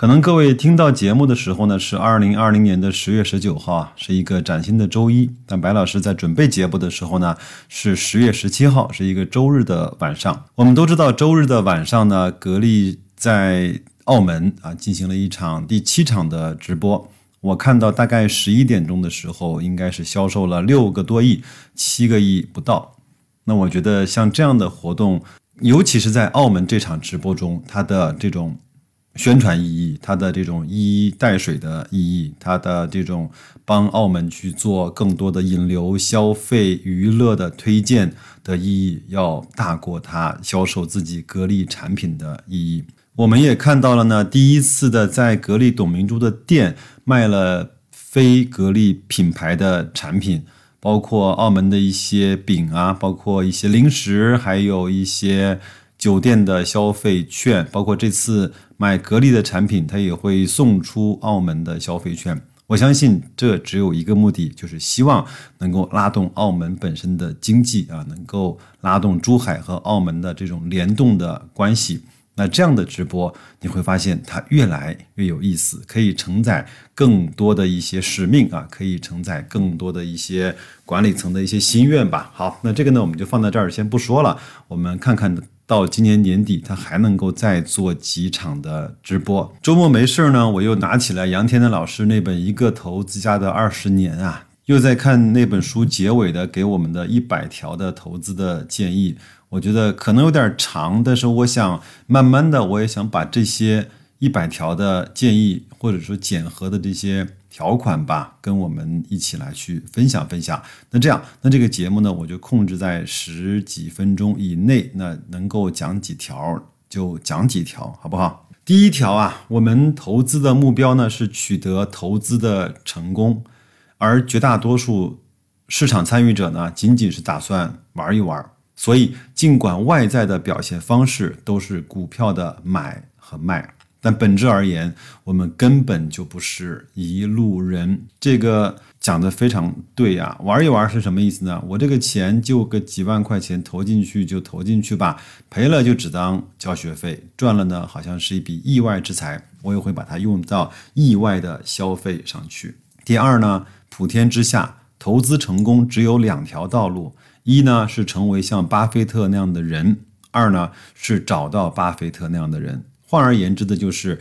可能各位听到节目的时候呢，是二零二零年的十月十九号啊，是一个崭新的周一。但白老师在准备节目的时候呢，是十月十七号，是一个周日的晚上。我们都知道，周日的晚上呢，格力在澳门啊进行了一场第七场的直播。我看到大概十一点钟的时候，应该是销售了六个多亿，七个亿不到。那我觉得像这样的活动，尤其是在澳门这场直播中，它的这种。宣传意义，它的这种一衣带水的意义，它的这种帮澳门去做更多的引流、消费、娱乐的推荐的意义，要大过它销售自己格力产品的意义。我们也看到了呢，第一次的在格力董明珠的店卖了非格力品牌的产品，包括澳门的一些饼啊，包括一些零食，还有一些。酒店的消费券，包括这次买格力的产品，它也会送出澳门的消费券。我相信这只有一个目的，就是希望能够拉动澳门本身的经济啊，能够拉动珠海和澳门的这种联动的关系。那这样的直播，你会发现它越来越有意思，可以承载更多的一些使命啊，可以承载更多的一些管理层的一些心愿吧。好，那这个呢，我们就放在这儿先不说了，我们看看。到今年年底，他还能够再做几场的直播。周末没事儿呢，我又拿起来杨天的老师那本《一个投资家的二十年》啊，又在看那本书结尾的给我们的一百条的投资的建议。我觉得可能有点长，但是我想慢慢的，我也想把这些一百条的建议，或者说简核的这些。条款吧，跟我们一起来去分享分享。那这样，那这个节目呢，我就控制在十几分钟以内，那能够讲几条就讲几条，好不好？第一条啊，我们投资的目标呢是取得投资的成功，而绝大多数市场参与者呢，仅仅是打算玩一玩。所以，尽管外在的表现方式都是股票的买和卖。但本质而言，我们根本就不是一路人。这个讲的非常对呀，玩一玩是什么意思呢？我这个钱就个几万块钱投进去就投进去吧，赔了就只当交学费，赚了呢好像是一笔意外之财，我也会把它用到意外的消费上去。第二呢，普天之下投资成功只有两条道路：一呢是成为像巴菲特那样的人；二呢是找到巴菲特那样的人。换而言之的就是，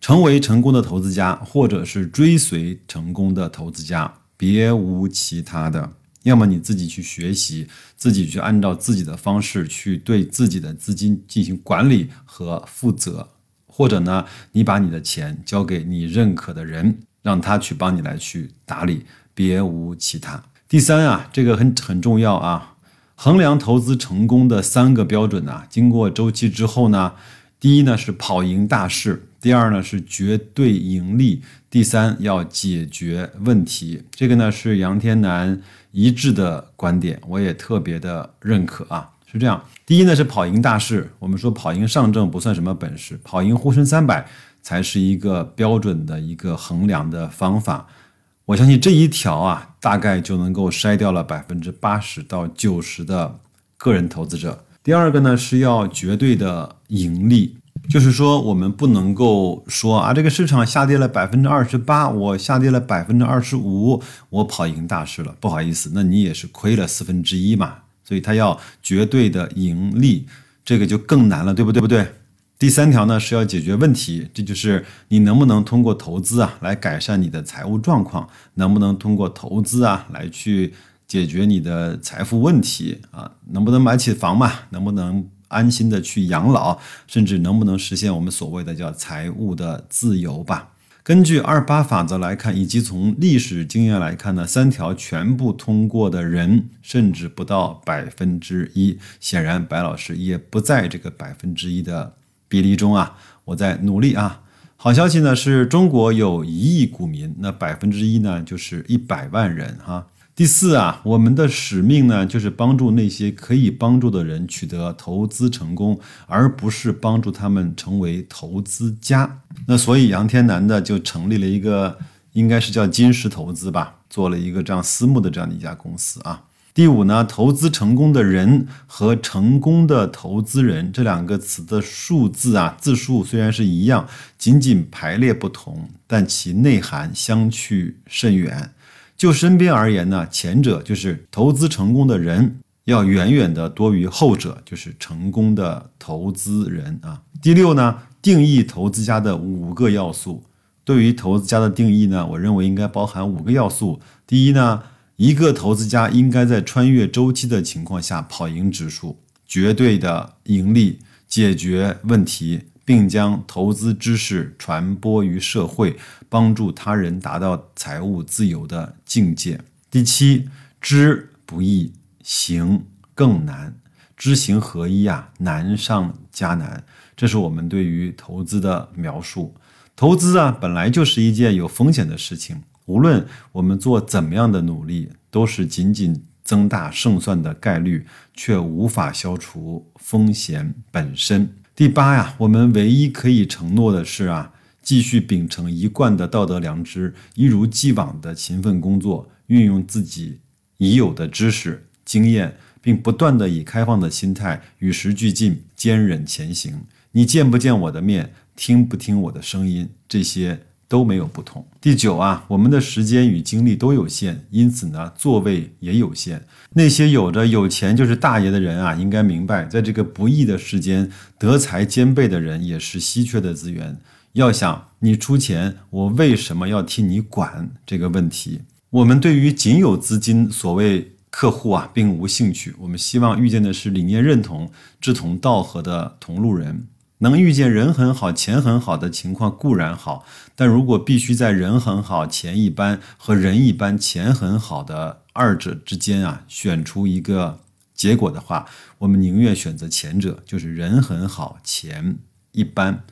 成为成功的投资家，或者是追随成功的投资家，别无其他的。要么你自己去学习，自己去按照自己的方式去对自己的资金进行管理和负责，或者呢，你把你的钱交给你认可的人，让他去帮你来去打理，别无其他。第三啊，这个很很重要啊，衡量投资成功的三个标准呐，经过周期之后呢。第一呢是跑赢大势，第二呢是绝对盈利，第三要解决问题。这个呢是杨天南一致的观点，我也特别的认可啊。是这样，第一呢是跑赢大势，我们说跑赢上证不算什么本事，跑赢沪深三百才是一个标准的一个衡量的方法。我相信这一条啊，大概就能够筛掉了百分之八十到九十的个人投资者。第二个呢是要绝对的盈利，就是说我们不能够说啊，这个市场下跌了百分之二十八，我下跌了百分之二十五，我跑赢大势了。不好意思，那你也是亏了四分之一嘛。所以它要绝对的盈利，这个就更难了，对不对？不对。第三条呢是要解决问题，这就是你能不能通过投资啊来改善你的财务状况，能不能通过投资啊来去。解决你的财富问题啊，能不能买起房嘛？能不能安心的去养老？甚至能不能实现我们所谓的叫财务的自由吧？根据二八法则来看，以及从历史经验来看呢，三条全部通过的人，甚至不到百分之一。显然，白老师也不在这个百分之一的比例中啊。我在努力啊。好消息呢，是中国有一亿股民，那百分之一呢，就是一百万人哈。第四啊，我们的使命呢，就是帮助那些可以帮助的人取得投资成功，而不是帮助他们成为投资家。那所以杨天南的就成立了一个，应该是叫金石投资吧，做了一个这样私募的这样的一家公司啊。第五呢，投资成功的人和成功的投资人这两个词的数字啊，字数虽然是一样，仅仅排列不同，但其内涵相去甚远。就身边而言呢，前者就是投资成功的人要远远的多于后者，就是成功的投资人啊。第六呢，定义投资家的五个要素。对于投资家的定义呢，我认为应该包含五个要素。第一呢，一个投资家应该在穿越周期的情况下跑赢指数，绝对的盈利，解决问题。并将投资知识传播于社会，帮助他人达到财务自由的境界。第七，知不易，行更难，知行合一啊，难上加难。这是我们对于投资的描述。投资啊，本来就是一件有风险的事情，无论我们做怎么样的努力，都是仅仅增大胜算的概率，却无法消除风险本身。第八呀，我们唯一可以承诺的是啊，继续秉承一贯的道德良知，一如既往的勤奋工作，运用自己已有的知识经验，并不断的以开放的心态与时俱进，坚忍前行。你见不见我的面，听不听我的声音，这些。都没有不同。第九啊，我们的时间与精力都有限，因此呢，座位也有限。那些有着有钱就是大爷的人啊，应该明白，在这个不易的时间，德才兼备的人也是稀缺的资源。要想你出钱，我为什么要替你管这个问题？我们对于仅有资金所谓客户啊，并无兴趣。我们希望遇见的是理念认同、志同道合的同路人。能遇见人很好、钱很好的情况固然好，但如果必须在人很好、钱一般和人一般、钱很好的二者之间啊选出一个结果的话，我们宁愿选择前者，就是人很好、钱一般。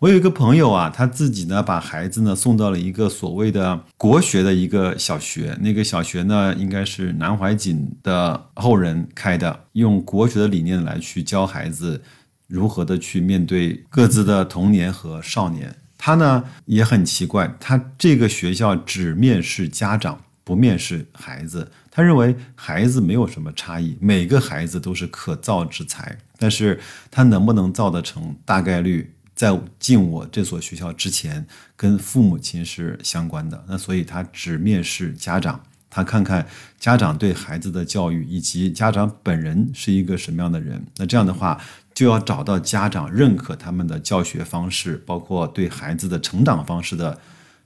我有一个朋友啊，他自己呢把孩子呢送到了一个所谓的国学的一个小学，那个小学呢应该是南怀瑾的后人开的，用国学的理念来去教孩子。如何的去面对各自的童年和少年？他呢也很奇怪，他这个学校只面试家长，不面试孩子。他认为孩子没有什么差异，每个孩子都是可造之材。但是他能不能造得成，大概率在进我这所学校之前，跟父母亲是相关的。那所以他只面试家长。他看看家长对孩子的教育，以及家长本人是一个什么样的人。那这样的话，就要找到家长认可他们的教学方式，包括对孩子的成长方式的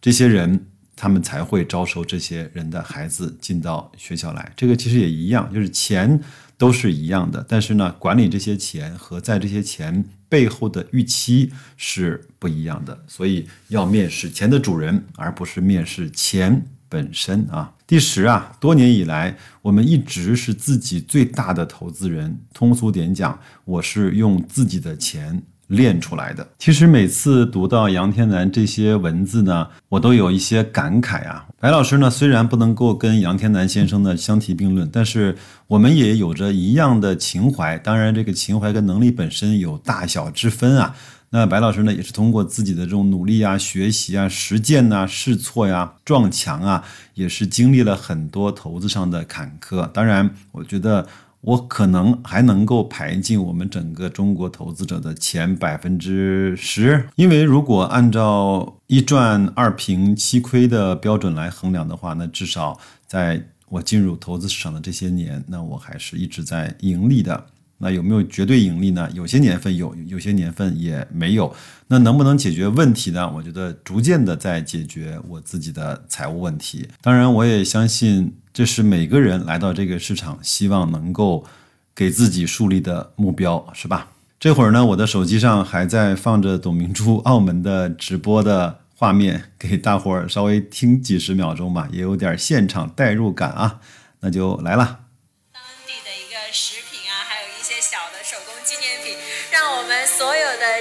这些人，他们才会招收这些人的孩子进到学校来。这个其实也一样，就是钱都是一样的，但是呢，管理这些钱和在这些钱背后的预期是不一样的。所以要面试钱的主人，而不是面试钱。本身啊，第十啊，多年以来，我们一直是自己最大的投资人。通俗点讲，我是用自己的钱练出来的。其实每次读到杨天南这些文字呢，我都有一些感慨啊。白老师呢，虽然不能够跟杨天南先生呢相提并论，但是我们也有着一样的情怀。当然，这个情怀跟能力本身有大小之分啊。那白老师呢，也是通过自己的这种努力啊、学习啊、实践呐、试错呀、撞墙啊，也是经历了很多投资上的坎坷。当然，我觉得我可能还能够排进我们整个中国投资者的前百分之十，因为如果按照一赚二平七亏的标准来衡量的话，那至少在我进入投资市场的这些年，那我还是一直在盈利的。那有没有绝对盈利呢？有些年份有，有些年份也没有。那能不能解决问题呢？我觉得逐渐的在解决我自己的财务问题。当然，我也相信这是每个人来到这个市场希望能够给自己树立的目标，是吧？这会儿呢，我的手机上还在放着董明珠澳门的直播的画面，给大伙儿稍微听几十秒钟吧，也有点现场代入感啊。那就来了。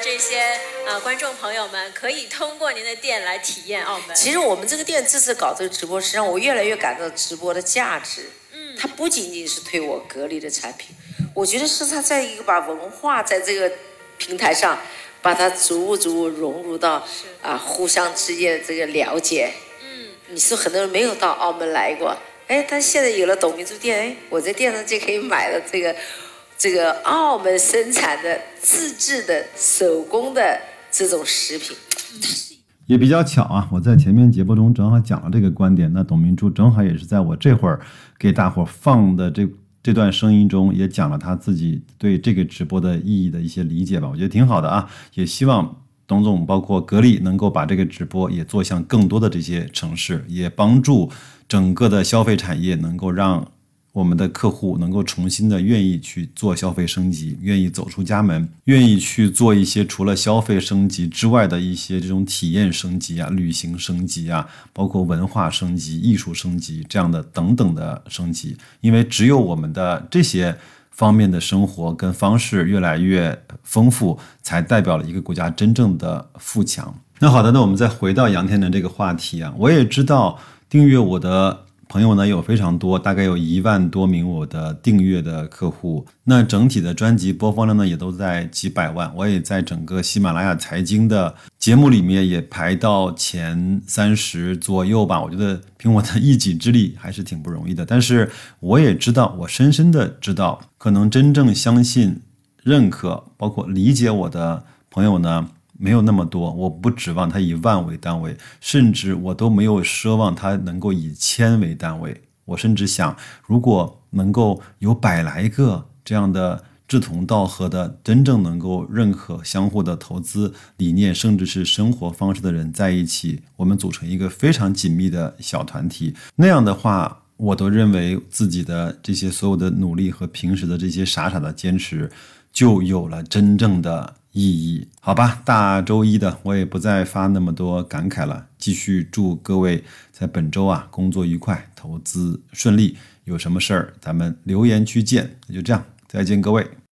这些呃观众朋友们，可以通过您的店来体验澳门。其实我们这个店这次搞这个直播，实际上我越来越感到直播的价值。嗯，它不仅仅是推我格力的产品，我觉得是它在一个把文化在这个平台上，把它逐步逐步融入到啊互相之间的这个了解。嗯，你说很多人没有到澳门来过，哎，但现在有了董明珠店，哎，我在店上就可以买了这个这个澳门生产的自制的手工的这种食品。也比较巧啊，我在前面节目中正好讲了这个观点，那董明珠正好也是在我这会儿给大伙放的这这段声音中，也讲了他自己对这个直播的意义的一些理解吧，我觉得挺好的啊，也希望董总包括格力能够把这个直播也做向更多的这些城市，也帮助整个的消费产业能够让。我们的客户能够重新的愿意去做消费升级，愿意走出家门，愿意去做一些除了消费升级之外的一些这种体验升级啊、旅行升级啊，包括文化升级、艺术升级这样的等等的升级。因为只有我们的这些方面的生活跟方式越来越丰富，才代表了一个国家真正的富强。那好的，那我们再回到杨天的这个话题啊，我也知道订阅我的。朋友呢有非常多，大概有一万多名我的订阅的客户。那整体的专辑播放量呢也都在几百万。我也在整个喜马拉雅财经的节目里面也排到前三十左右吧。我觉得凭我的一己之力还是挺不容易的。但是我也知道，我深深的知道，可能真正相信、认可、包括理解我的朋友呢。没有那么多，我不指望他以万为单位，甚至我都没有奢望他能够以千为单位。我甚至想，如果能够有百来个这样的志同道合的、真正能够认可相互的投资理念，甚至是生活方式的人在一起，我们组成一个非常紧密的小团体，那样的话，我都认为自己的这些所有的努力和平时的这些傻傻的坚持，就有了真正的。意义，好吧，大周一的我也不再发那么多感慨了。继续祝各位在本周啊工作愉快，投资顺利。有什么事儿咱们留言区见。那就这样，再见各位。